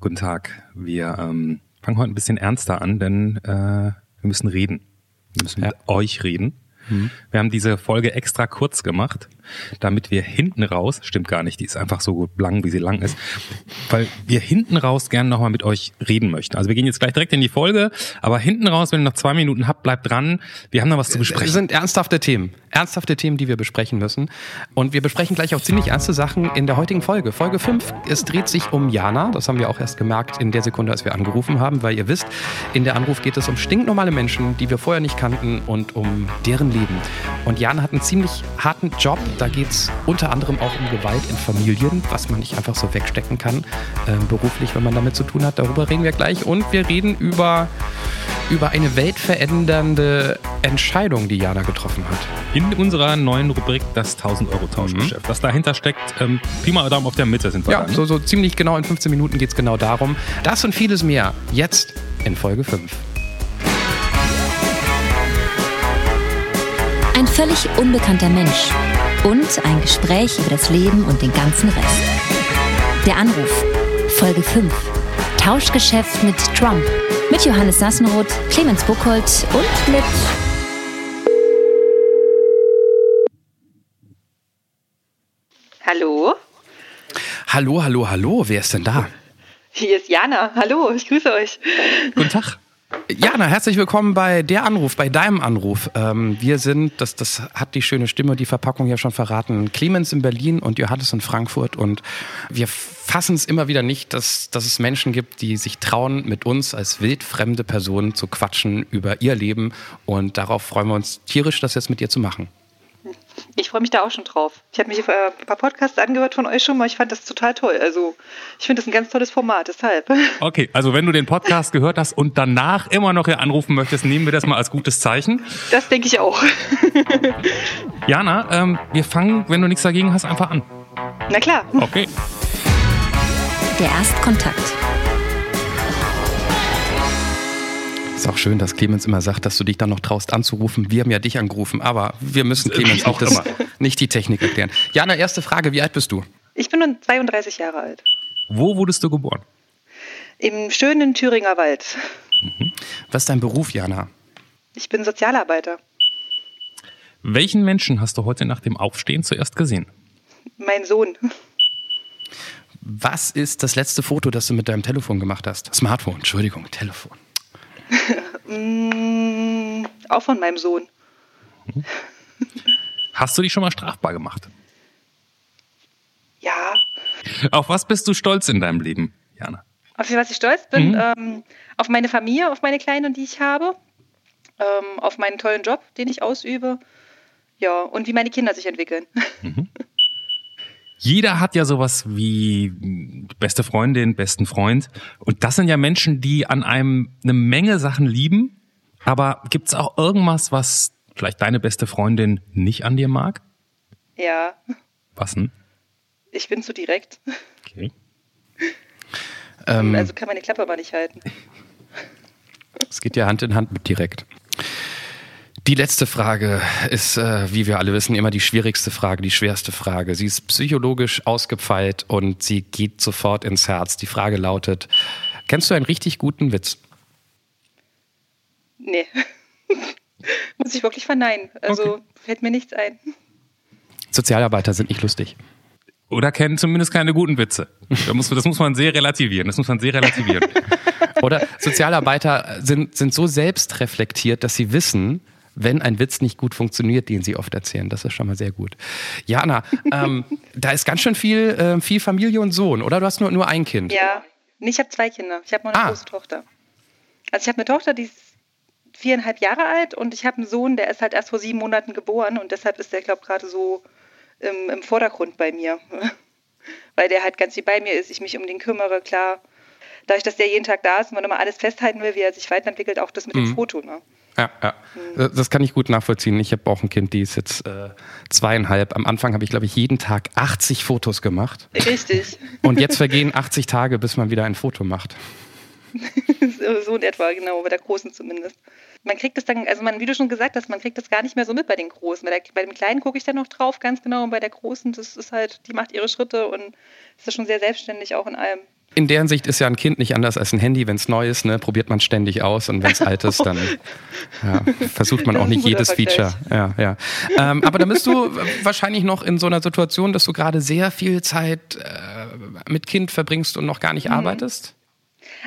Guten Tag. Wir ähm, fangen heute ein bisschen ernster an, denn äh, wir müssen reden. Wir müssen ja. mit euch reden. Mhm. Wir haben diese Folge extra kurz gemacht, damit wir hinten raus, stimmt gar nicht, die ist einfach so lang, wie sie lang ist, weil wir hinten raus gerne nochmal mit euch reden möchten. Also wir gehen jetzt gleich direkt in die Folge, aber hinten raus, wenn ihr noch zwei Minuten habt, bleibt dran. Wir haben noch was zu besprechen. Es sind ernsthafte Themen, ernsthafte Themen, die wir besprechen müssen. Und wir besprechen gleich auch ziemlich ernste Sachen in der heutigen Folge. Folge 5, es dreht sich um Jana. Das haben wir auch erst gemerkt in der Sekunde, als wir angerufen haben, weil ihr wisst, in der Anruf geht es um stinknormale Menschen, die wir vorher nicht kannten und um deren Leben. Und Jana hat einen ziemlich harten Job. Da geht es unter anderem auch um Gewalt in Familien, was man nicht einfach so wegstecken kann, äh, beruflich, wenn man damit zu tun hat. Darüber reden wir gleich. Und wir reden über, über eine weltverändernde Entscheidung, die Jana getroffen hat. In unserer neuen Rubrik das 1000-Euro-Tauschgeschäft. Mhm. Was dahinter steckt, ähm, Pi mal Daumen auf der Mitte sind wir Ja, da, ne? so, so ziemlich genau in 15 Minuten geht es genau darum. Das und vieles mehr jetzt in Folge 5. völlig unbekannter Mensch und ein Gespräch über das Leben und den ganzen Rest. Der Anruf, Folge 5. Tauschgeschäft mit Trump. Mit Johannes Sassenroth, Clemens Buchholz und mit Hallo? Hallo, hallo, hallo. Wer ist denn da? Hier ist Jana. Hallo, ich grüße euch. Guten Tag. Jana, herzlich willkommen bei der Anruf, bei deinem Anruf. Ähm, wir sind, das, das hat die schöne Stimme, die Verpackung ja schon verraten, Clemens in Berlin und Johannes in Frankfurt. Und wir fassen es immer wieder nicht, dass, dass es Menschen gibt, die sich trauen, mit uns als wildfremde Personen zu quatschen über ihr Leben. Und darauf freuen wir uns tierisch, das jetzt mit dir zu machen. Ich freue mich da auch schon drauf. Ich habe mich äh, ein paar Podcasts angehört von euch schon mal. Ich fand das total toll. Also ich finde das ein ganz tolles Format, deshalb. Okay, also wenn du den Podcast gehört hast und danach immer noch hier anrufen möchtest, nehmen wir das mal als gutes Zeichen. Das denke ich auch. Jana, ähm, wir fangen, wenn du nichts dagegen hast, einfach an. Na klar. Okay. Der Erstkontakt. Ist auch schön, dass Clemens immer sagt, dass du dich dann noch traust anzurufen. Wir haben ja dich angerufen, aber wir müssen Clemens auch das, nicht die Technik erklären. Jana, erste Frage, wie alt bist du? Ich bin nun 32 Jahre alt. Wo wurdest du geboren? Im schönen Thüringer Wald. Mhm. Was ist dein Beruf, Jana? Ich bin Sozialarbeiter. Welchen Menschen hast du heute nach dem Aufstehen zuerst gesehen? Mein Sohn. Was ist das letzte Foto, das du mit deinem Telefon gemacht hast? Smartphone, Entschuldigung, Telefon. Mm, auch von meinem Sohn. Hast du dich schon mal strafbar gemacht? Ja. Auf was bist du stolz in deinem Leben, Jana? Auf was ich stolz bin? Mhm. Ähm, auf meine Familie, auf meine Kleinen, die ich habe. Ähm, auf meinen tollen Job, den ich ausübe. Ja, und wie meine Kinder sich entwickeln. Mhm. Jeder hat ja sowas wie beste Freundin, besten Freund. Und das sind ja Menschen, die an einem eine Menge Sachen lieben. Aber gibt es auch irgendwas, was vielleicht deine beste Freundin nicht an dir mag? Ja. Was denn? Ich bin zu direkt. Okay. Ähm, also kann meine Klappe aber nicht halten. Es geht ja Hand in Hand mit direkt. Die letzte Frage ist, äh, wie wir alle wissen, immer die schwierigste Frage, die schwerste Frage. Sie ist psychologisch ausgefeilt und sie geht sofort ins Herz. Die Frage lautet, kennst du einen richtig guten Witz? Nee. Muss ich wirklich verneinen. Also okay. fällt mir nichts ein. Sozialarbeiter sind nicht lustig. Oder kennen zumindest keine guten Witze. Das muss, das muss man sehr relativieren. Das muss man sehr relativieren. Oder Sozialarbeiter sind, sind so selbstreflektiert, dass sie wissen, wenn ein Witz nicht gut funktioniert, den sie oft erzählen. Das ist schon mal sehr gut. Jana, ähm, da ist ganz schön viel, äh, viel Familie und Sohn, oder? Du hast nur, nur ein Kind. Ja, nee, ich habe zwei Kinder. Ich habe noch eine ah. große Tochter. Also ich habe eine Tochter, die ist viereinhalb Jahre alt und ich habe einen Sohn, der ist halt erst vor sieben Monaten geboren und deshalb ist der, glaube ich, gerade so im, im Vordergrund bei mir. Weil der halt ganz wie bei mir ist, ich mich um den kümmere, klar. Dadurch, dass der jeden Tag da ist und man immer alles festhalten will, wie er sich weiterentwickelt, auch das mit mhm. dem Foto. Ne? Ja, ja. Mhm. Das kann ich gut nachvollziehen. Ich habe auch ein Kind, die ist jetzt äh, zweieinhalb. Am Anfang habe ich, glaube ich, jeden Tag 80 Fotos gemacht. Richtig. Und jetzt vergehen 80 Tage, bis man wieder ein Foto macht. so in etwa, genau, bei der Großen zumindest. Man kriegt das dann, also man, wie du schon gesagt hast, man kriegt das gar nicht mehr so mit bei den Großen. Bei, der, bei dem Kleinen gucke ich dann noch drauf, ganz genau, und bei der Großen, das ist halt, die macht ihre Schritte und ist schon sehr selbstständig auch in allem. In der Hinsicht ist ja ein Kind nicht anders als ein Handy. Wenn es neu ist, ne, probiert man ständig aus und wenn es alt ist, dann ja, versucht man auch nicht jedes Feature. Ja, ja. Ähm, aber da bist du wahrscheinlich noch in so einer Situation, dass du gerade sehr viel Zeit äh, mit Kind verbringst und noch gar nicht mhm. arbeitest.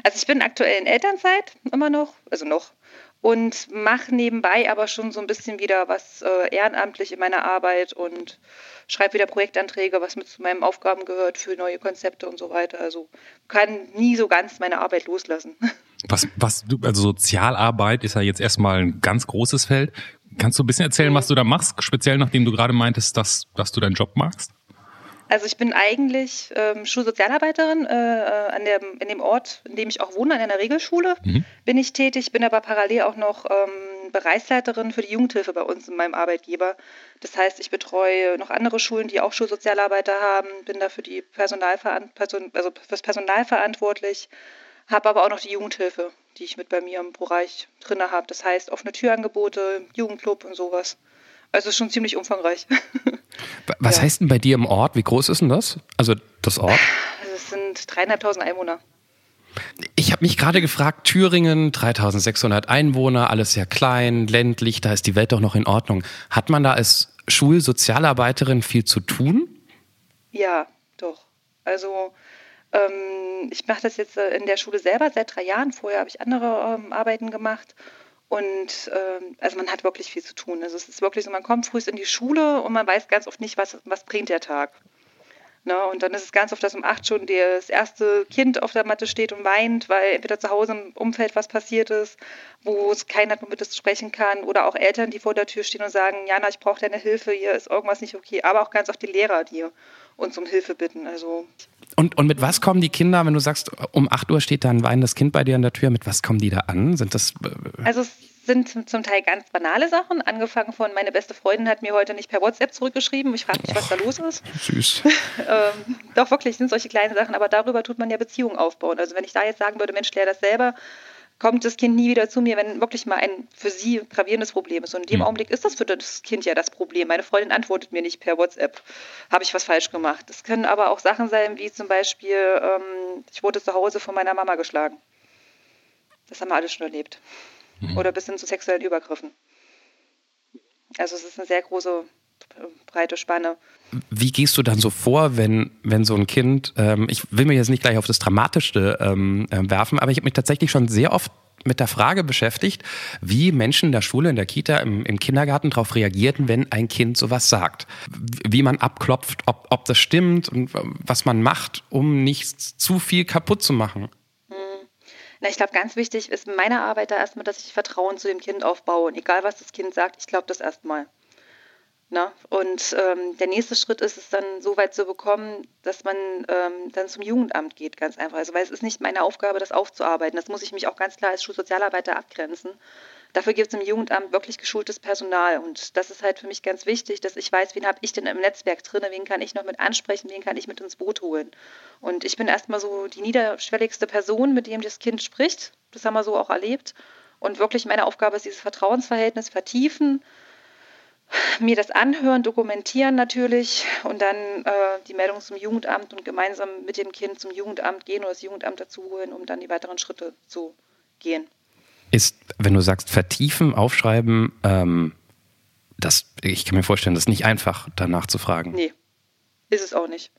Also ich bin aktuell in Elternzeit immer noch, also noch und mache nebenbei aber schon so ein bisschen wieder was äh, ehrenamtlich in meiner Arbeit und schreibe wieder Projektanträge, was mit zu meinen Aufgaben gehört für neue Konzepte und so weiter. Also kann nie so ganz meine Arbeit loslassen. Was, was du, also Sozialarbeit ist ja jetzt erstmal ein ganz großes Feld. Kannst du ein bisschen erzählen, was du da machst, speziell nachdem du gerade meintest, dass, dass du deinen Job magst? Also ich bin eigentlich ähm, Schulsozialarbeiterin äh, äh, an der, in dem Ort, in dem ich auch wohne, an einer Regelschule mhm. bin ich tätig, bin aber parallel auch noch ähm, Bereichsleiterin für die Jugendhilfe bei uns in meinem Arbeitgeber. Das heißt, ich betreue noch andere Schulen, die auch Schulsozialarbeiter haben, bin da für die Personalveran Person also fürs Personal verantwortlich, habe aber auch noch die Jugendhilfe, die ich mit bei mir im Bereich drin habe. Das heißt offene Türangebote, Jugendclub und sowas. Also schon ziemlich umfangreich. Was ja. heißt denn bei dir im Ort? Wie groß ist denn das? Also das Ort? Also es sind dreieinhalbtausend Einwohner. Ich habe mich gerade gefragt, Thüringen, 3600 Einwohner, alles sehr klein, ländlich, da ist die Welt doch noch in Ordnung. Hat man da als Schulsozialarbeiterin viel zu tun? Ja, doch. Also ähm, ich mache das jetzt äh, in der Schule selber seit drei Jahren. Vorher habe ich andere ähm, Arbeiten gemacht. Und ähm, also man hat wirklich viel zu tun. Also es ist wirklich so, man kommt früh in die Schule und man weiß ganz oft nicht, was, was bringt der Tag. Ne? Und dann ist es ganz oft, dass um acht schon das erste Kind auf der Matte steht und weint, weil entweder zu Hause im Umfeld was passiert ist, wo es keiner hat, womit es sprechen kann, oder auch Eltern, die vor der Tür stehen und sagen, Jana, ich brauche deine Hilfe, hier ist irgendwas nicht okay. Aber auch ganz oft die Lehrer, die uns um Hilfe bitten. Also und, und mit was kommen die Kinder, wenn du sagst, um 8 Uhr steht da ein weinendes Kind bei dir an der Tür, mit was kommen die da an? Sind das. Äh, also es sind zum Teil ganz banale Sachen, angefangen von, meine beste Freundin hat mir heute nicht per WhatsApp zurückgeschrieben. Ich frage mich, was da los ist. Süß. ähm, doch, wirklich, sind solche kleinen Sachen, aber darüber tut man ja Beziehungen aufbauen. Also wenn ich da jetzt sagen würde, Mensch, klär das selber, kommt das Kind nie wieder zu mir, wenn wirklich mal ein für sie gravierendes Problem ist. Und in dem mhm. Augenblick ist das für das Kind ja das Problem. Meine Freundin antwortet mir nicht per WhatsApp, habe ich was falsch gemacht. Es können aber auch Sachen sein, wie zum Beispiel, ähm, ich wurde zu Hause von meiner Mama geschlagen. Das haben wir alle schon erlebt. Mhm. Oder bis hin zu sexuellen Übergriffen. Also es ist eine sehr große breite Spanne. Wie gehst du dann so vor, wenn, wenn so ein Kind, ähm, ich will mir jetzt nicht gleich auf das Dramatischste ähm, äh, werfen, aber ich habe mich tatsächlich schon sehr oft mit der Frage beschäftigt, wie Menschen in der Schule, in der Kita, im, im Kindergarten darauf reagierten, wenn ein Kind sowas sagt. Wie man abklopft, ob, ob das stimmt und was man macht, um nicht zu viel kaputt zu machen. Hm. Na, ich glaube, ganz wichtig ist in meiner Arbeit da erstmal, dass ich Vertrauen zu dem Kind aufbaue. Und egal, was das Kind sagt, ich glaube das erstmal. Ne? Und ähm, der nächste Schritt ist es dann so weit zu bekommen, dass man ähm, dann zum Jugendamt geht, ganz einfach. Also, weil es ist nicht meine Aufgabe, das aufzuarbeiten. Das muss ich mich auch ganz klar als Schulsozialarbeiter abgrenzen. Dafür gibt es im Jugendamt wirklich geschultes Personal. Und das ist halt für mich ganz wichtig, dass ich weiß, wen habe ich denn im Netzwerk drin, wen kann ich noch mit ansprechen, wen kann ich mit ins Boot holen. Und ich bin erstmal so die niederschwelligste Person, mit dem das Kind spricht. Das haben wir so auch erlebt. Und wirklich meine Aufgabe ist dieses Vertrauensverhältnis vertiefen mir das anhören, dokumentieren natürlich und dann äh, die Meldung zum Jugendamt und gemeinsam mit dem Kind zum Jugendamt gehen oder das Jugendamt dazu holen, um dann die weiteren Schritte zu gehen. Ist, wenn du sagst, vertiefen, aufschreiben, ähm, das, ich kann mir vorstellen, das ist nicht einfach, danach zu fragen. Nee, ist es auch nicht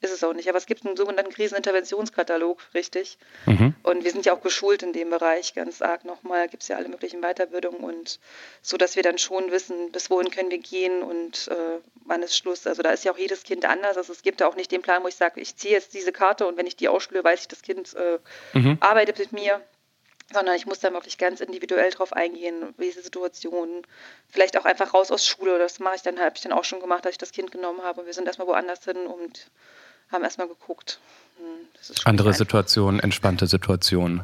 ist es auch nicht. Aber es gibt einen sogenannten Kriseninterventionskatalog, richtig. Mhm. Und wir sind ja auch geschult in dem Bereich ganz arg nochmal. Gibt es ja alle möglichen Weiterbildungen und so, dass wir dann schon wissen, bis wohin können wir gehen und äh, wann ist Schluss. Also da ist ja auch jedes Kind anders. Also es gibt ja auch nicht den Plan, wo ich sage, ich ziehe jetzt diese Karte und wenn ich die ausspüle, weiß ich, das Kind äh, mhm. arbeitet mit mir sondern ich muss da wirklich ganz individuell drauf eingehen, wie ist die Situation, vielleicht auch einfach raus aus Schule, das mache ich dann, habe ich dann auch schon gemacht, dass ich das Kind genommen habe und wir sind erstmal woanders hin und haben erstmal geguckt. Hm, Andere Situationen, entspannte Situationen.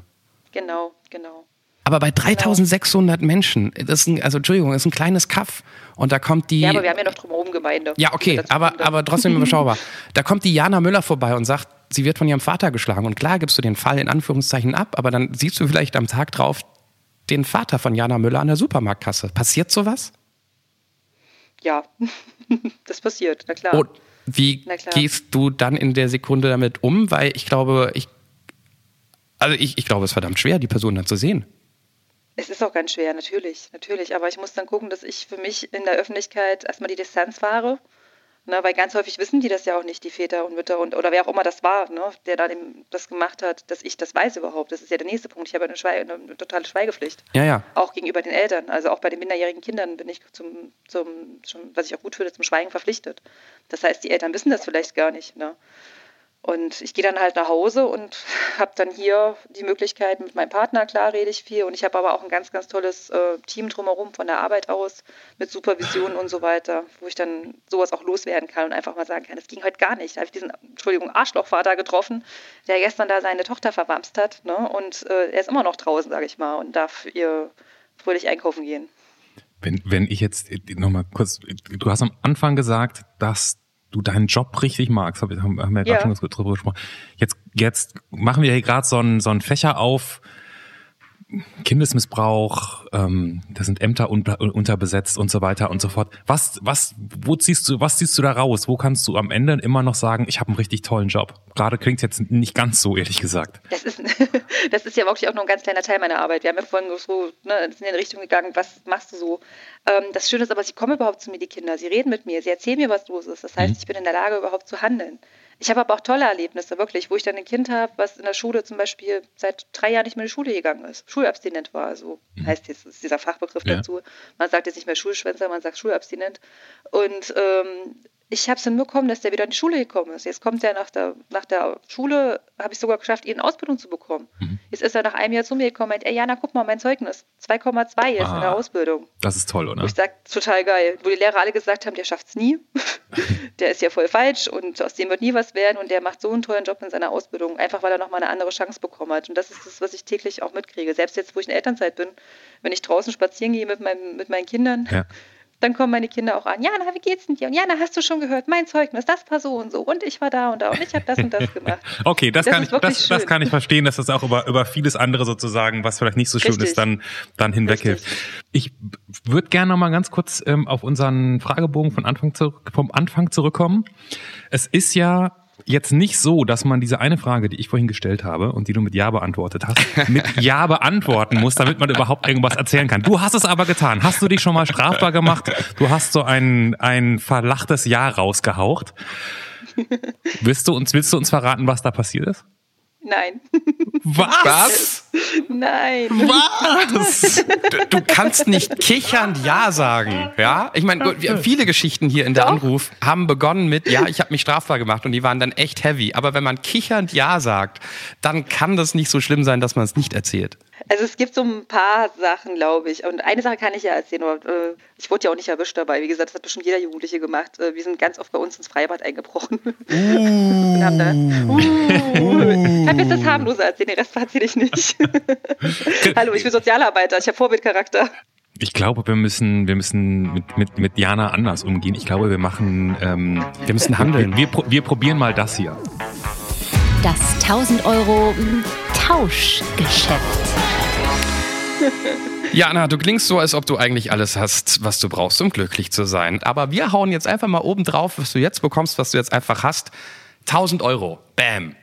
Genau, genau. Aber bei 3600 genau. Menschen, das ist ein, also Entschuldigung, das ist ein kleines Kaff und da kommt die. Ja, aber wir haben ja noch drumherum Gemeinde. Ja, okay, aber, aber trotzdem überschaubar. Da kommt die Jana Müller vorbei und sagt, sie wird von ihrem Vater geschlagen. Und klar gibst du den Fall in Anführungszeichen ab, aber dann siehst du vielleicht am Tag drauf den Vater von Jana Müller an der Supermarktkasse. Passiert sowas? Ja, das passiert, na klar. Und wie gehst du dann in der Sekunde damit um? Weil ich glaube, ich Also ich, ich glaube, es ist verdammt schwer, die Person dann zu sehen. Es ist auch ganz schwer, natürlich, natürlich. Aber ich muss dann gucken, dass ich für mich in der Öffentlichkeit erstmal die Distanz fahre. Ne, weil ganz häufig wissen die das ja auch nicht, die Väter und Mütter und oder wer auch immer das war, ne, der da dem, das gemacht hat, dass ich das weiß überhaupt. Das ist ja der nächste Punkt. Ich habe eine, Schweige, eine totale Schweigepflicht. Ja, ja. Auch gegenüber den Eltern. Also auch bei den minderjährigen Kindern bin ich zum, zum schon, was ich auch gut finde, zum Schweigen verpflichtet. Das heißt, die Eltern wissen das vielleicht gar nicht. Ne? Und ich gehe dann halt nach Hause und habe dann hier die Möglichkeit mit meinem Partner, klar rede ich viel. Und ich habe aber auch ein ganz, ganz tolles äh, Team drumherum von der Arbeit aus mit Supervision und so weiter, wo ich dann sowas auch loswerden kann und einfach mal sagen kann, das ging heute gar nicht. Da habe ich diesen, Entschuldigung, Arschlochvater getroffen, der gestern da seine Tochter verwamst hat. Ne? Und äh, er ist immer noch draußen, sage ich mal, und darf ihr fröhlich einkaufen gehen. Wenn, wenn ich jetzt nochmal kurz, du hast am Anfang gesagt, dass du deinen Job richtig magst, haben wir ja gerade ja. schon drüber gesprochen. Jetzt, jetzt machen wir hier gerade so einen so einen Fächer auf, Kindesmissbrauch, ähm, da sind Ämter unter, unterbesetzt und so weiter und so fort. Was, was, wo ziehst du, was ziehst du da raus? Wo kannst du am Ende immer noch sagen, ich habe einen richtig tollen Job? Gerade klingt jetzt nicht ganz so, ehrlich gesagt. Das ist, das ist ja wirklich auch nur ein ganz kleiner Teil meiner Arbeit. Wir haben ja vorhin so ne, in die Richtung gegangen, was machst du so? Ähm, das Schöne ist aber, sie kommen überhaupt zu mir, die Kinder. Sie reden mit mir, sie erzählen mir, was los ist. Das heißt, mhm. ich bin in der Lage, überhaupt zu handeln. Ich habe aber auch tolle Erlebnisse, wirklich, wo ich dann ein Kind habe, was in der Schule zum Beispiel seit drei Jahren nicht mehr in die Schule gegangen ist, schulabstinent war, so mhm. heißt jetzt dieser Fachbegriff ja. dazu. Man sagt jetzt nicht mehr Schulschwänzer, man sagt schulabstinent. Und ähm, ich habe es hinbekommen, dass der wieder in die Schule gekommen ist. Jetzt kommt er nach der, nach der Schule, habe ich sogar geschafft, ihn in Ausbildung zu bekommen. Mhm. Jetzt ist er nach einem Jahr zu mir gekommen und meint, ey Jana, guck mal, mein Zeugnis, 2,2 jetzt ah, in der ah, Ausbildung. Das ist toll, oder? Wo ich sage, total geil. Wo die Lehrer alle gesagt haben, der schafft es nie, der ist ja voll falsch und aus dem wird nie was werden und der macht so einen tollen Job in seiner Ausbildung, einfach weil er nochmal eine andere Chance bekommen hat. Und das ist das, was ich täglich auch mitkriege. Selbst jetzt, wo ich in Elternzeit bin, wenn ich draußen spazieren gehe mit, meinem, mit meinen Kindern, ja dann kommen meine Kinder auch an. Jana, wie geht's denn dir? Und Jana, hast du schon gehört, mein Zeugnis, das war so und so. Und ich war da und da und ich habe das und das gemacht. okay, das, das kann ich, das, das, kann ich verstehen, dass das auch über, über vieles andere sozusagen, was vielleicht nicht so schön Richtig. ist, dann, dann hinweghilft. Ich würde gerne noch mal ganz kurz ähm, auf unseren Fragebogen von Anfang zu, vom Anfang zurückkommen. Es ist ja jetzt nicht so, dass man diese eine Frage, die ich vorhin gestellt habe und die du mit Ja beantwortet hast, mit Ja beantworten muss, damit man überhaupt irgendwas erzählen kann. Du hast es aber getan. Hast du dich schon mal strafbar gemacht? Du hast so ein, ein verlachtes Ja rausgehaucht. Willst du uns, willst du uns verraten, was da passiert ist? Nein. Was? Nein. Was? Du, kannst nicht kichernd Ja sagen. Ja? Ich meine, viele Geschichten hier in der Doch. Anruf haben begonnen mit, ja, ich habe mich strafbar gemacht und die waren dann echt heavy. Aber wenn man kichernd Ja sagt, dann kann das nicht so schlimm sein, dass man es nicht erzählt. Also es gibt so ein paar Sachen, glaube ich. Und eine Sache kann ich ja erzählen. Aber, äh, ich wurde ja auch nicht erwischt dabei. Wie gesagt, das hat bestimmt jeder Jugendliche gemacht. Äh, wir sind ganz oft bei uns ins Freibad eingebrochen. Uh. und haben da. Uh. Ich habe jetzt das harmlose erzählt, den Rest erzähle ich nicht. Hallo, ich bin Sozialarbeiter. Ich habe Vorbildcharakter. Ich glaube, wir müssen, wir müssen mit, mit, mit Jana anders umgehen. Ich glaube, wir machen, ähm, wir müssen handeln. Wir, wir, wir probieren mal das hier. Das 1000 Euro Tauschgeschäft. Jana, du klingst so, als ob du eigentlich alles hast, was du brauchst, um glücklich zu sein. Aber wir hauen jetzt einfach mal oben drauf, was du jetzt bekommst, was du jetzt einfach hast. 1000 Euro. Bam.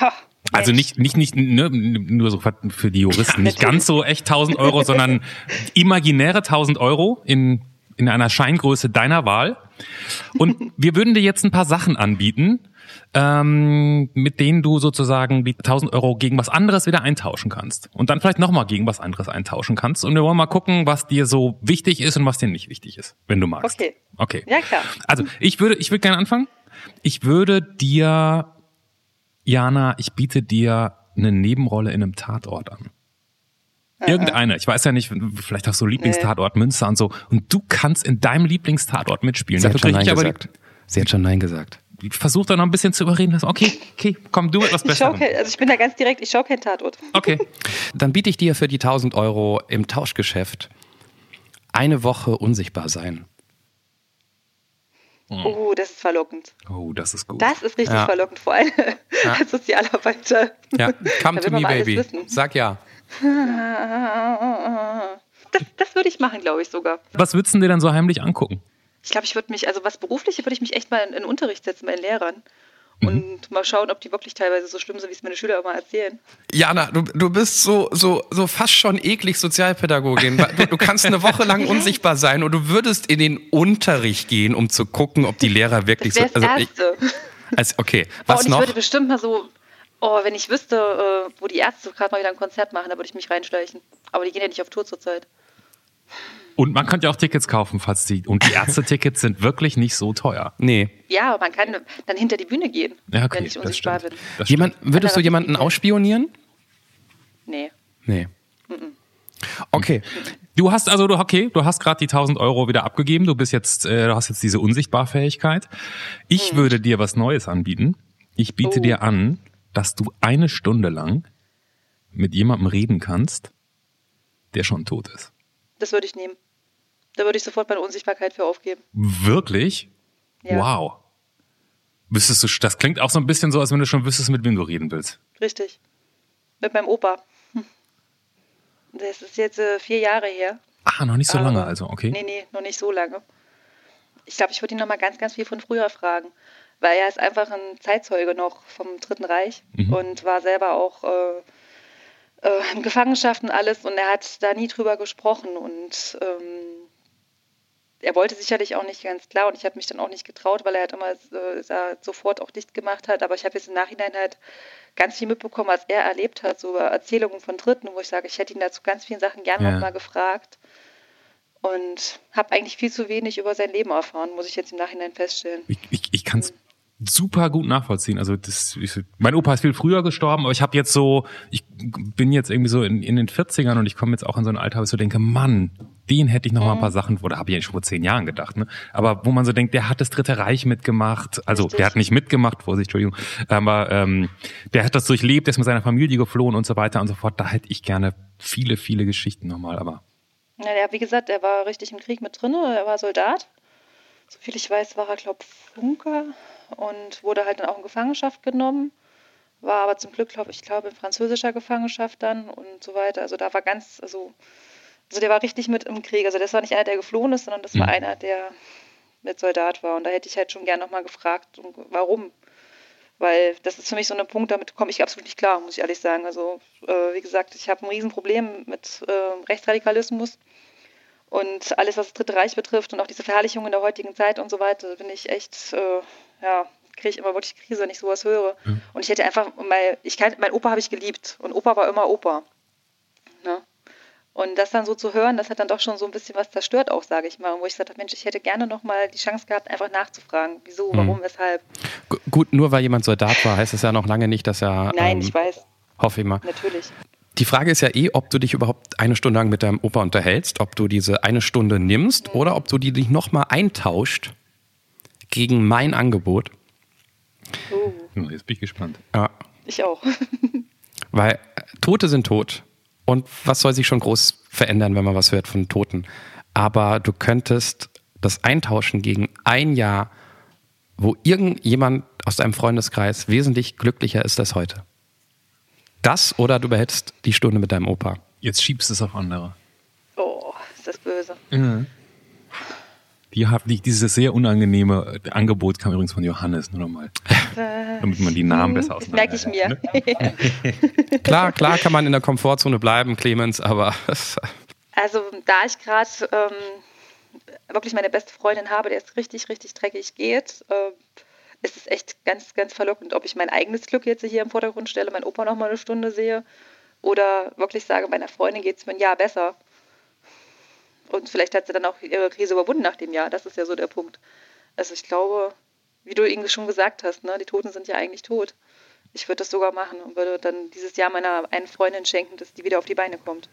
Ha. Also nicht, nicht, nicht ne, nur so für die Juristen, nicht ganz so echt 1000 Euro, sondern imaginäre 1000 Euro in, in einer Scheingröße deiner Wahl. Und wir würden dir jetzt ein paar Sachen anbieten, ähm, mit denen du sozusagen die 1000 Euro gegen was anderes wieder eintauschen kannst. Und dann vielleicht nochmal gegen was anderes eintauschen kannst. Und wir wollen mal gucken, was dir so wichtig ist und was dir nicht wichtig ist, wenn du magst. Okay. Okay. Ja, klar. Also ich würde, ich würde gerne anfangen. Ich würde dir, Jana, ich biete dir eine Nebenrolle in einem Tatort an. Irgendeine. Ich weiß ja nicht, vielleicht hast du Lieblingstatort nee. Münster und so. Und du kannst in deinem Lieblingstatort mitspielen. Sie hat schon Nein gesagt. Sie hat schon Nein gesagt versuche da noch ein bisschen zu überreden. Okay, okay, komm du etwas besser. Also ich bin da ganz direkt, ich schaue kein Tatort. Okay. Dann biete ich dir für die 1000 Euro im Tauschgeschäft eine Woche unsichtbar sein. Oh, das ist verlockend. Oh, das ist gut. Das ist richtig ja. verlockend, vor allem ja. als Sozialarbeiter. Ja, come to me, baby. Sag ja. Das, das würde ich machen, glaube ich sogar. Was würdest du dir dann so heimlich angucken? Ich glaube, ich würde mich, also was berufliche würde ich mich echt mal in, in Unterricht setzen bei den Lehrern mhm. und mal schauen, ob die wirklich teilweise so schlimm sind, wie es meine Schüler immer erzählen. Jana, du, du bist so, so, so fast schon eklig Sozialpädagogin. Du, du kannst eine Woche lang unsichtbar sein und du würdest in den Unterricht gehen, um zu gucken, ob die Lehrer wirklich das so. Also, Erste. Ich, also okay, was oh, und ich noch? würde bestimmt mal so, oh, wenn ich wüsste, äh, wo die Ärzte gerade mal wieder ein Konzert machen, da würde ich mich reinschleichen. Aber die gehen ja nicht auf Tour zurzeit. Und man kann ja auch Tickets kaufen, falls die. Und die Ärzte-Tickets sind wirklich nicht so teuer. Nee. Ja, man kann dann hinter die Bühne gehen, ja, okay, wenn ich unsichtbar bin. Jemand, würdest du jemanden ausspionieren? Nee. Nee. Okay. Du hast also, du, okay, du hast gerade die 1000 Euro wieder abgegeben. Du bist jetzt, äh, du hast jetzt diese Unsichtbarfähigkeit. Ich hm. würde dir was Neues anbieten. Ich biete oh. dir an, dass du eine Stunde lang mit jemandem reden kannst, der schon tot ist. Das würde ich nehmen. Da würde ich sofort meine Unsichtbarkeit für aufgeben. Wirklich? Ja. Wow. Wüsstest du, das klingt auch so ein bisschen so, als wenn du schon wüsstest, mit wem du reden willst. Richtig. Mit meinem Opa. Das ist jetzt äh, vier Jahre her. Ah, noch nicht so lange also, okay. Nee, nee, noch nicht so lange. Ich glaube, ich würde ihn noch mal ganz, ganz viel von früher fragen. Weil er ist einfach ein Zeitzeuge noch vom Dritten Reich mhm. und war selber auch äh, äh, in Gefangenschaft und alles und er hat da nie drüber gesprochen und ähm, er wollte sicherlich auch nicht ganz klar und ich habe mich dann auch nicht getraut, weil er halt immer äh, sofort auch dicht gemacht hat. Aber ich habe jetzt im Nachhinein halt ganz viel mitbekommen, was er erlebt hat, so Erzählungen von Dritten, wo ich sage, ich hätte ihn dazu ganz vielen Sachen gerne ja. nochmal gefragt und habe eigentlich viel zu wenig über sein Leben erfahren, muss ich jetzt im Nachhinein feststellen. Ich, ich, ich kann es super gut nachvollziehen. Also das, ich, mein Opa ist viel früher gestorben, aber ich habe jetzt so, ich bin jetzt irgendwie so in, in den 40ern und ich komme jetzt auch in so ein Alter, wo ich so denke, Mann, den hätte ich noch mal ein paar Sachen, oder habe ich ja schon vor zehn Jahren gedacht, ne? Aber wo man so denkt, der hat das Dritte Reich mitgemacht, also Richtig. der hat nicht mitgemacht, Vorsicht, Entschuldigung, aber ähm, der hat das durchlebt, der ist mit seiner Familie geflohen und so weiter und so fort. Da hätte ich gerne viele, viele Geschichten nochmal, aber. Ja, wie gesagt, er war richtig im Krieg mit drin, er war Soldat. Soviel ich weiß, war er, glaube Funker und wurde halt dann auch in Gefangenschaft genommen. War aber zum Glück, glaube ich, glaube in französischer Gefangenschaft dann und so weiter. Also da war ganz, also, also der war richtig mit im Krieg. Also das war nicht einer, der geflohen ist, sondern das war mhm. einer, der mit Soldat war. Und da hätte ich halt schon gern nochmal gefragt, warum. Weil das ist für mich so ein Punkt, damit komme ich absolut nicht klar, muss ich ehrlich sagen. Also, äh, wie gesagt, ich habe ein Riesenproblem mit äh, Rechtsradikalismus. Und alles, was das Dritte Reich betrifft und auch diese Verherrlichung in der heutigen Zeit und so weiter, bin ich echt äh, ja, kriege ich immer wirklich Krise, wenn ich sowas höre. Mhm. Und ich hätte einfach, mein, ich kann, mein Opa habe ich geliebt und Opa war immer Opa. Ne? Und das dann so zu hören, das hat dann doch schon so ein bisschen was zerstört auch, sage ich mal. Wo ich gesagt habe, Mensch, ich hätte gerne noch mal die Chance gehabt, einfach nachzufragen, wieso, mhm. warum, weshalb. G gut, nur weil jemand Soldat war, heißt das ja noch lange nicht, dass er... Nein, ähm, ich weiß. Hoffe ich mal. Natürlich. Die Frage ist ja eh, ob du dich überhaupt eine Stunde lang mit deinem Opa unterhältst, ob du diese eine Stunde nimmst mhm. oder ob du die dich nochmal eintauscht gegen mein Angebot. Oh. Jetzt bin ich gespannt. Ja. Ich auch. Weil äh, Tote sind tot. Und was soll sich schon groß verändern, wenn man was hört von Toten? Aber du könntest das eintauschen gegen ein Jahr, wo irgendjemand aus deinem Freundeskreis wesentlich glücklicher ist als heute. Das oder du behältst die Stunde mit deinem Opa. Jetzt schiebst du es auf andere. Oh, ist das böse. Mhm. Die hat, dieses sehr unangenehme Angebot kam übrigens von Johannes, nur nochmal. Damit man die Namen besser auseinander Merke ich mir. Ne? klar, klar kann man in der Komfortzone bleiben, Clemens, aber. also, da ich gerade ähm, wirklich meine beste Freundin habe, der es richtig, richtig dreckig geht, äh, ist es echt ganz, ganz verlockend, ob ich mein eigenes Glück jetzt hier im Vordergrund stelle, meinen Opa nochmal eine Stunde sehe oder wirklich sage, meiner Freundin geht es mir ein Jahr besser. Und vielleicht hat sie dann auch ihre Krise überwunden nach dem Jahr. Das ist ja so der Punkt. Also ich glaube, wie du irgendwie schon gesagt hast, ne, die Toten sind ja eigentlich tot. Ich würde das sogar machen und würde dann dieses Jahr meiner einen Freundin schenken, dass die wieder auf die Beine kommt.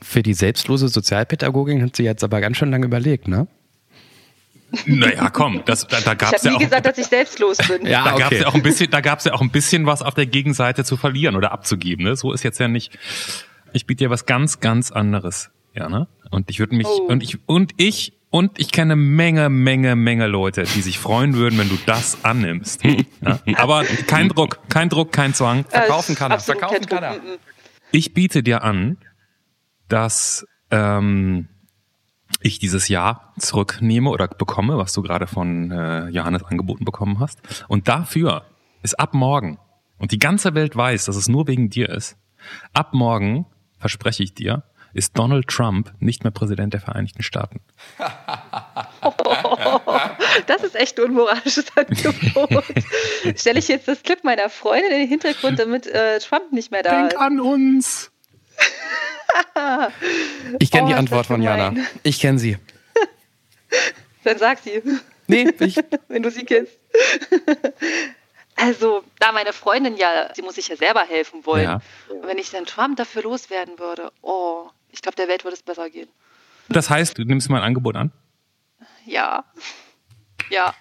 Für die selbstlose Sozialpädagogin hat sie jetzt aber ganz schön lange überlegt, ne? Naja, komm, das, da, da gab es ja auch. Ich habe nie gesagt, dass ich selbstlos bin. ja, da okay. gab es ja auch ein bisschen, da gab es ja auch ein bisschen was auf der Gegenseite zu verlieren oder abzugeben. Ne? So ist jetzt ja nicht. Ich biete dir was ganz, ganz anderes ja, ne? Und ich würde mich oh. und ich und ich und ich kenne Menge, Menge, Menge Leute, die sich freuen würden, wenn du das annimmst. Ja? Aber kein Druck, kein Druck, kein Zwang. Äh, Verkaufen kann er. Verkaufen kann er. Ich biete dir an, dass ähm, ich dieses Jahr zurücknehme oder bekomme, was du gerade von äh, Johannes angeboten bekommen hast. Und dafür ist ab morgen, und die ganze Welt weiß, dass es nur wegen dir ist, ab morgen, verspreche ich dir, ist Donald Trump nicht mehr Präsident der Vereinigten Staaten. das ist echt ein unmoralisches Angebot. Stelle ich jetzt das Clip meiner Freundin in den Hintergrund, damit äh, Trump nicht mehr da Denk ist. an uns! ich kenne oh, die Antwort von Jana. Ich kenne sie. Dann sag sie. Nee, ich. Wenn du sie kennst. Also, da meine Freundin ja, sie muss sich ja selber helfen wollen. Ja. Und wenn ich dann Trump dafür loswerden würde, oh, ich glaube, der Welt würde es besser gehen. Das heißt, du nimmst mein Angebot an? Ja. Ja.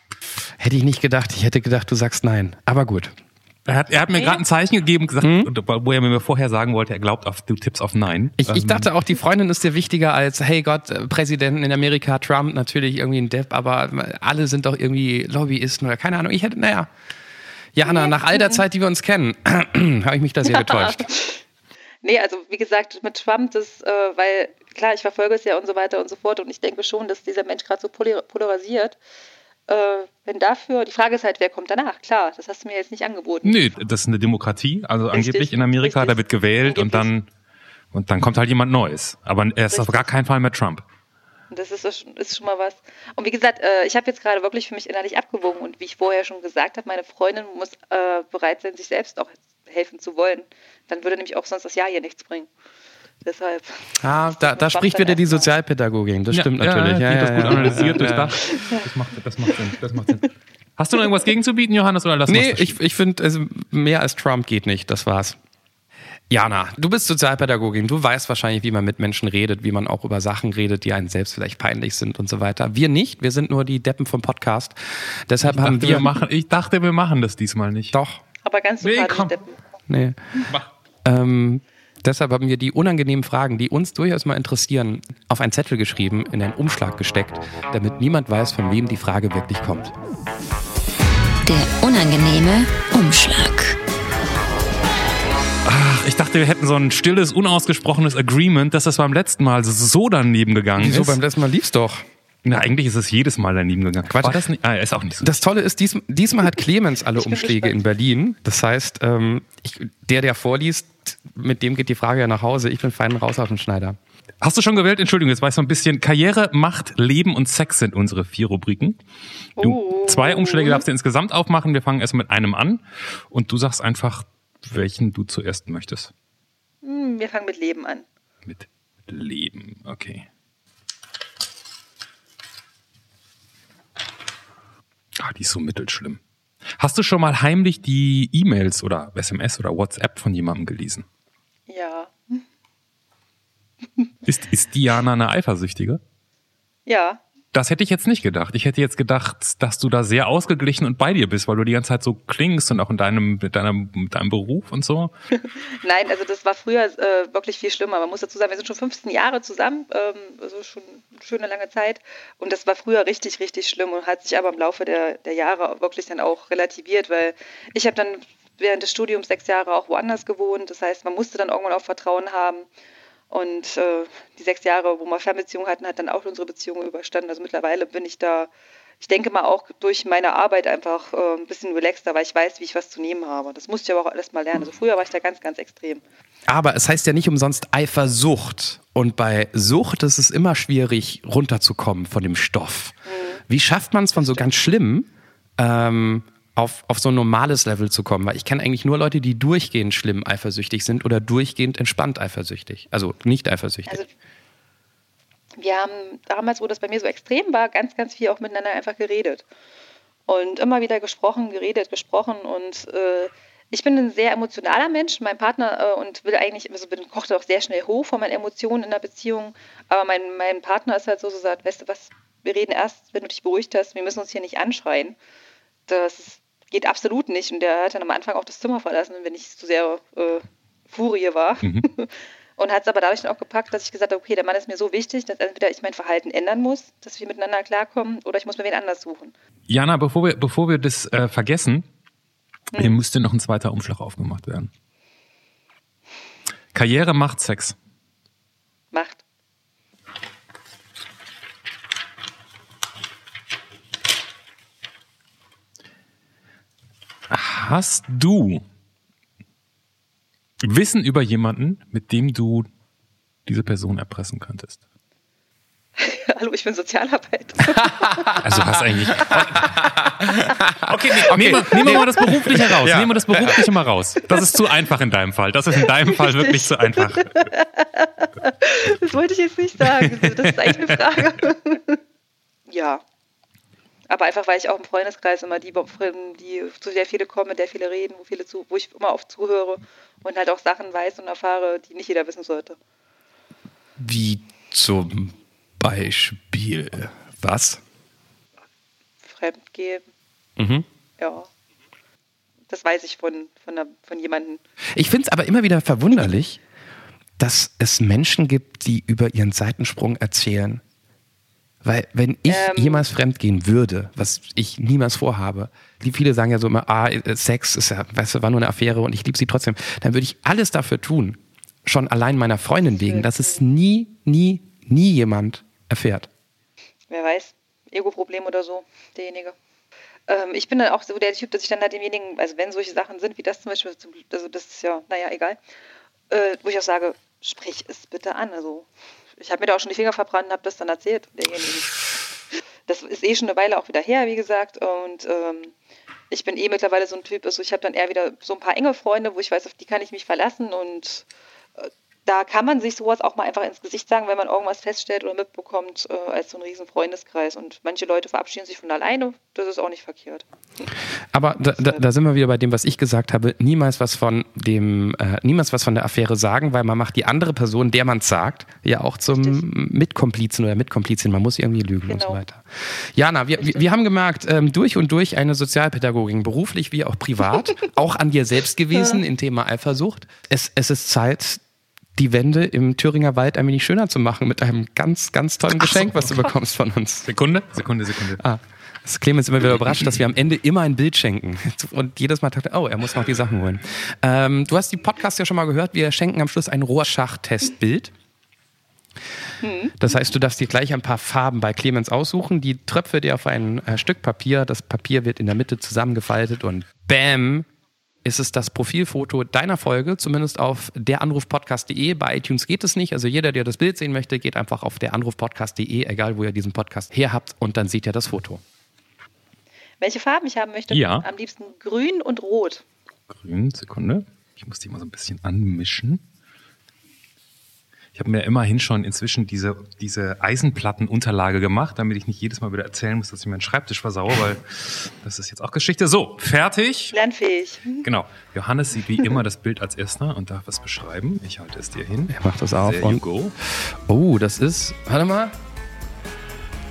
Hätte ich nicht gedacht. Ich hätte gedacht, du sagst nein. Aber gut. Er hat, er hat mir gerade ein Zeichen gegeben, gesagt, hm? wo er mir vorher sagen wollte, er glaubt auf, du tippst auf Nein. Ich, ich ähm, dachte auch, die Freundin ist dir wichtiger als, hey Gott, äh, Präsidenten in Amerika, Trump, natürlich irgendwie ein Depp, aber alle sind doch irgendwie Lobbyisten oder keine Ahnung. Ich hätte, naja. Jana, nach all der Zeit, die wir uns kennen, habe ich mich da sehr getäuscht. Nee, also wie gesagt, mit Trump, das, äh, weil klar, ich verfolge es ja und so weiter und so fort und ich denke schon, dass dieser Mensch gerade so polarisiert äh, wenn dafür, die Frage ist halt, wer kommt danach? Klar, das hast du mir jetzt nicht angeboten. Nee, das ist eine Demokratie, also Richtig. angeblich in Amerika, Richtig. da wird gewählt angeblich. und dann und dann kommt halt jemand Neues. Aber er ist Richtig. auf gar keinen Fall mehr Trump. Das ist, ist schon mal was. Und wie gesagt, äh, ich habe jetzt gerade wirklich für mich innerlich abgewogen und wie ich vorher schon gesagt habe, meine Freundin muss äh, bereit sein, sich selbst auch helfen zu wollen. Dann würde nämlich auch sonst das Jahr hier nichts bringen. Deshalb. Ah, da, da spricht wieder die Sozialpädagogin. Das ja, stimmt ja, natürlich. Ja, ja, das gut analysiert, durchdacht. Das macht, das, macht Sinn, das macht Sinn. Hast du noch irgendwas gegenzubieten, Johannes, oder lass Nee, ich, ich finde, also mehr als Trump geht nicht. Das war's. Jana, du bist Sozialpädagogin. Du weißt wahrscheinlich, wie man mit Menschen redet, wie man auch über Sachen redet, die einem selbst vielleicht peinlich sind und so weiter. Wir nicht. Wir sind nur die Deppen vom Podcast. Deshalb ich haben dachte, wir, wir machen, ich dachte, wir machen das diesmal nicht. Doch. Aber ganz nee, komm. Nee. Mach. Ähm, Deshalb haben wir die unangenehmen Fragen, die uns durchaus mal interessieren, auf einen Zettel geschrieben, in einen Umschlag gesteckt, damit niemand weiß, von wem die Frage wirklich kommt. Der unangenehme Umschlag. Ach, ich dachte, wir hätten so ein stilles, unausgesprochenes Agreement, dass das beim letzten Mal so daneben gegangen Wieso, ist. beim letzten Mal lief's doch. Na, eigentlich ist es jedes Mal daneben gegangen. Quatsch. War das nicht? Ah, ist auch nicht so. Das Tolle ist, dies, diesmal hat Clemens alle Umschläge in Berlin. Das heißt, ähm, ich, der, der vorliest, mit dem geht die Frage ja nach Hause. Ich bin fein raus auf den Schneider. Hast du schon gewählt? Entschuldigung, jetzt war ich so ein bisschen. Karriere, Macht, Leben und Sex sind unsere vier Rubriken. Du, oh. Zwei Umschläge darfst du insgesamt aufmachen. Wir fangen erst mit einem an. Und du sagst einfach, welchen du zuerst möchtest. Hm, wir fangen mit Leben an. Mit Leben, okay. Ah, die ist so mittelschlimm. Hast du schon mal heimlich die E-Mails oder SMS oder WhatsApp von jemandem gelesen? Ja. Ist, ist Diana eine Eifersüchtige? Ja. Das hätte ich jetzt nicht gedacht. Ich hätte jetzt gedacht, dass du da sehr ausgeglichen und bei dir bist, weil du die ganze Zeit so klingst und auch in deinem, mit deinem, mit deinem Beruf und so. Nein, also das war früher äh, wirklich viel schlimmer. Man muss dazu sagen, wir sind schon 15 Jahre zusammen, ähm, also schon eine schöne lange Zeit. Und das war früher richtig, richtig schlimm und hat sich aber im Laufe der, der Jahre wirklich dann auch relativiert, weil ich habe dann während des Studiums sechs Jahre auch woanders gewohnt. Das heißt, man musste dann irgendwann auch Vertrauen haben. Und äh, die sechs Jahre, wo wir Fernbeziehungen hatten, hat dann auch unsere Beziehung überstanden. Also mittlerweile bin ich da, ich denke mal auch durch meine Arbeit einfach äh, ein bisschen relaxter, weil ich weiß, wie ich was zu nehmen habe. Das musste ich aber auch alles mal lernen. Also früher war ich da ganz, ganz extrem. Aber es heißt ja nicht umsonst Eifersucht. Und bei Sucht ist es immer schwierig, runterzukommen von dem Stoff. Mhm. Wie schafft man es von so ganz schlimm ähm, auf, auf so ein normales Level zu kommen, weil ich kenne eigentlich nur Leute, die durchgehend schlimm eifersüchtig sind oder durchgehend entspannt eifersüchtig, also nicht eifersüchtig. Also wir haben damals, wo das bei mir so extrem war, ganz, ganz viel auch miteinander einfach geredet und immer wieder gesprochen, geredet, gesprochen und äh, ich bin ein sehr emotionaler Mensch, mein Partner äh, und will eigentlich, also bin, kocht auch sehr schnell hoch von meinen Emotionen in der Beziehung, aber mein, mein Partner ist halt so, so sagt, weißt du was, wir reden erst, wenn du dich beruhigt hast, wir müssen uns hier nicht anschreien. Das ist geht absolut nicht. Und der hat dann am Anfang auch das Zimmer verlassen, wenn ich zu sehr äh, Furie war. Mhm. Und hat es aber dadurch dann auch gepackt, dass ich gesagt habe, okay, der Mann ist mir so wichtig, dass entweder ich mein Verhalten ändern muss, dass wir miteinander klarkommen, oder ich muss mir wen anders suchen. Jana, bevor wir, bevor wir das äh, vergessen, hm. hier müsste noch ein zweiter Umschlag aufgemacht werden. Karriere macht Sex. Macht. Hast du Wissen über jemanden, mit dem du diese Person erpressen könntest? Hallo, ich bin Sozialarbeiter. also hast eigentlich. Okay, nee, okay. Nehmen, wir, nehmen wir mal das Berufliche raus. Ja. Nehmen wir das Berufliche mal raus. Das ist zu einfach in deinem Fall. Das ist in deinem Fall wirklich zu einfach. Das wollte ich jetzt nicht sagen. Das ist eigentlich eine Frage. Ja. Aber einfach, weil ich auch im Freundeskreis immer die, die zu sehr viele kommen, mit der viele reden, wo viele zu, wo ich immer oft zuhöre und halt auch Sachen weiß und erfahre, die nicht jeder wissen sollte. Wie zum Beispiel was? Fremdgehen. Mhm. Ja. Das weiß ich von, von, einer, von jemandem. Ich finde es aber immer wieder verwunderlich, dass es Menschen gibt, die über ihren Seitensprung erzählen. Weil wenn ich ähm, jemals fremdgehen würde, was ich niemals vorhabe, die viele sagen ja so immer, ah, Sex ist ja, weißt du, war nur eine Affäre und ich liebe sie trotzdem, dann würde ich alles dafür tun, schon allein meiner Freundin wegen, dass es nie, nie, nie jemand erfährt. Wer weiß, Ego-Problem oder so, derjenige. Ähm, ich bin dann auch so der Typ, dass ich dann halt demjenigen, also wenn solche Sachen sind, wie das zum Beispiel, also das ist ja, naja, egal, äh, wo ich auch sage, sprich es bitte an. Also ich habe mir da auch schon die Finger verbrannt und habe das dann erzählt. Das ist eh schon eine Weile auch wieder her, wie gesagt. Und ähm, ich bin eh mittlerweile so ein Typ, also ich habe dann eher wieder so ein paar enge Freunde, wo ich weiß, auf die kann ich mich verlassen und äh, da kann man sich sowas auch mal einfach ins Gesicht sagen, wenn man irgendwas feststellt oder mitbekommt, äh, als so ein riesen Freundeskreis. Und manche Leute verabschieden sich von alleine, das ist auch nicht verkehrt. Aber da, da, da sind wir wieder bei dem, was ich gesagt habe, niemals was von dem, äh, niemals was von der Affäre sagen, weil man macht die andere Person, der man es sagt, ja auch zum Richtig. Mitkomplizen oder Mitkomplizin. Man muss irgendwie lügen genau. und so genau. weiter. Jana, wir, wir, wir haben gemerkt, ähm, durch und durch eine Sozialpädagogin, beruflich wie auch privat, auch an dir selbst gewesen im Thema Eifersucht. Es, es ist Zeit, die Wände im Thüringer Wald ein wenig schöner zu machen mit einem ganz, ganz tollen Geschenk, so. was du bekommst von uns. Sekunde, Sekunde, Sekunde. Ah. Das Clemens immer wieder überrascht, dass wir am Ende immer ein Bild schenken. Und jedes Mal dachte, oh, er muss noch die Sachen holen. Ähm, du hast die Podcast ja schon mal gehört. Wir schenken am Schluss ein Rohrschachtestbild. Hm. Das heißt, du darfst dir gleich ein paar Farben bei Clemens aussuchen. Die tröpfe dir auf ein äh, Stück Papier. Das Papier wird in der Mitte zusammengefaltet und bam, ist es das Profilfoto deiner Folge, zumindest auf deranrufpodcast.de. Bei iTunes geht es nicht. Also jeder, der das Bild sehen möchte, geht einfach auf deranrufpodcast.de, egal wo ihr diesen Podcast her habt, und dann seht ihr das Foto. Welche Farben ich haben möchte? Ja. Am liebsten grün und rot. Grün, Sekunde. Ich muss die mal so ein bisschen anmischen. Ich habe mir immerhin schon inzwischen diese, diese Eisenplattenunterlage gemacht, damit ich nicht jedes Mal wieder erzählen muss, dass ich meinen Schreibtisch versaue, weil das ist jetzt auch Geschichte. So, fertig. Lernfähig. Genau. Johannes sieht wie immer das Bild als erster und darf es beschreiben. Ich halte es dir hin. Er macht das auf There und go. Oh, das ist. Warte mal.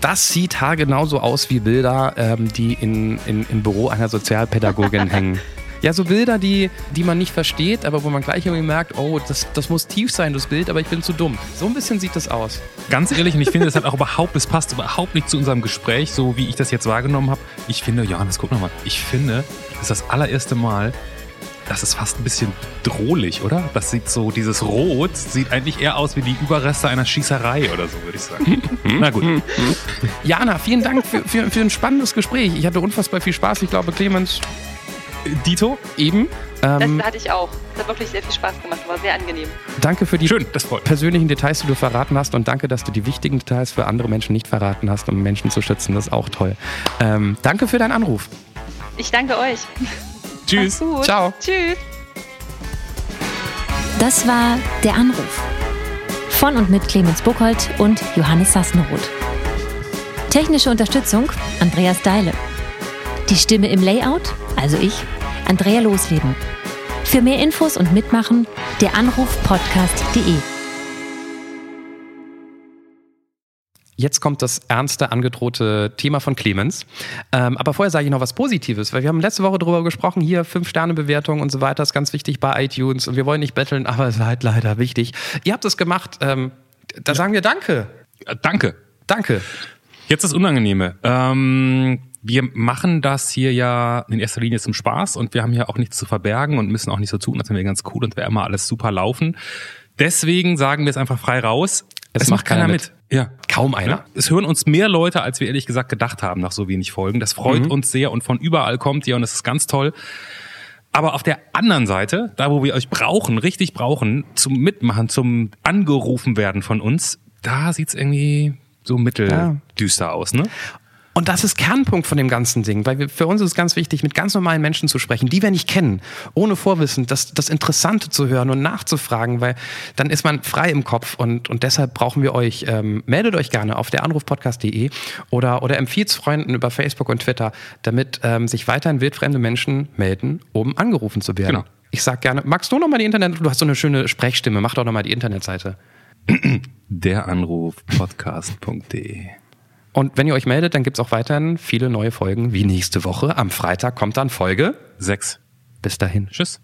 Das sieht haargenau so aus wie Bilder, ähm, die in, in, im Büro einer Sozialpädagogin hängen. Ja, so Bilder, die, die man nicht versteht, aber wo man gleich irgendwie merkt, oh, das, das muss tief sein, das Bild, aber ich bin zu dumm. So ein bisschen sieht das aus. Ganz ehrlich, und ich finde, das hat auch überhaupt, es passt überhaupt nicht zu unserem Gespräch, so wie ich das jetzt wahrgenommen habe. Ich finde, Johannes, guck nochmal, ich finde, das ist das allererste Mal, das ist fast ein bisschen drohlich, oder? Das sieht so, dieses Rot sieht eigentlich eher aus wie die Überreste einer Schießerei oder so, würde ich sagen. Na gut. Jana, vielen Dank für, für, für ein spannendes Gespräch. Ich hatte unfassbar viel Spaß. Ich glaube, Clemens Dito? Eben. Ähm, das hatte ich auch. Das hat wirklich sehr viel Spaß gemacht. War sehr angenehm. Danke für die Schön, persönlichen Details, die du verraten hast. Und danke, dass du die wichtigen Details für andere Menschen nicht verraten hast, um Menschen zu schützen. Das ist auch toll. Ähm, danke für deinen Anruf. Ich danke euch. Tschüss. Ciao. Tschüss. Das war Der Anruf. Von und mit Clemens Buchholz und Johannes Sassenroth. Technische Unterstützung Andreas Deile. Die Stimme im Layout, also ich, Andrea Losleben. Für mehr Infos und Mitmachen, der Anrufpodcast.de. Jetzt kommt das ernste, angedrohte Thema von Clemens. Ähm, aber vorher sage ich noch was Positives, weil wir haben letzte Woche darüber gesprochen, hier Fünf-Sterne-Bewertung und so weiter, ist ganz wichtig bei iTunes und wir wollen nicht betteln, aber es ist halt leider wichtig. Ihr habt es gemacht, ähm, da ja. sagen wir Danke. Danke. Danke. Jetzt das Unangenehme. Ähm, wir machen das hier ja in erster Linie zum Spaß und wir haben hier auch nichts zu verbergen und müssen auch nicht so tun, als wären wir ganz cool und wäre immer alles super laufen. Deswegen sagen wir es einfach frei raus. Es, es macht keiner mit. mit. Ja. Kaum einer. Ja. Es hören uns mehr Leute, als wir ehrlich gesagt gedacht haben nach so wenig Folgen. Das freut mhm. uns sehr und von überall kommt ihr und es ist ganz toll. Aber auf der anderen Seite, da wo wir euch brauchen, richtig brauchen, zum Mitmachen, zum angerufen werden von uns, da sieht's irgendwie so mitteldüster ja. aus, ne? Und das ist Kernpunkt von dem ganzen Ding, weil wir, für uns ist es ganz wichtig, mit ganz normalen Menschen zu sprechen, die wir nicht kennen, ohne Vorwissen, das, das Interessante zu hören und nachzufragen, weil dann ist man frei im Kopf und, und deshalb brauchen wir euch. Ähm, meldet euch gerne auf der Anrufpodcast.de oder, oder empfiehlt Freunden über Facebook und Twitter, damit ähm, sich weiterhin wildfremde Menschen melden, um angerufen zu werden. Genau. Ich sag gerne, magst du noch mal die Internet, du hast so eine schöne Sprechstimme, mach doch noch mal die Internetseite. Der Anruf podcast.de und wenn ihr euch meldet, dann gibt es auch weiterhin viele neue Folgen wie nächste Woche. Am Freitag kommt dann Folge 6. Bis dahin. Tschüss.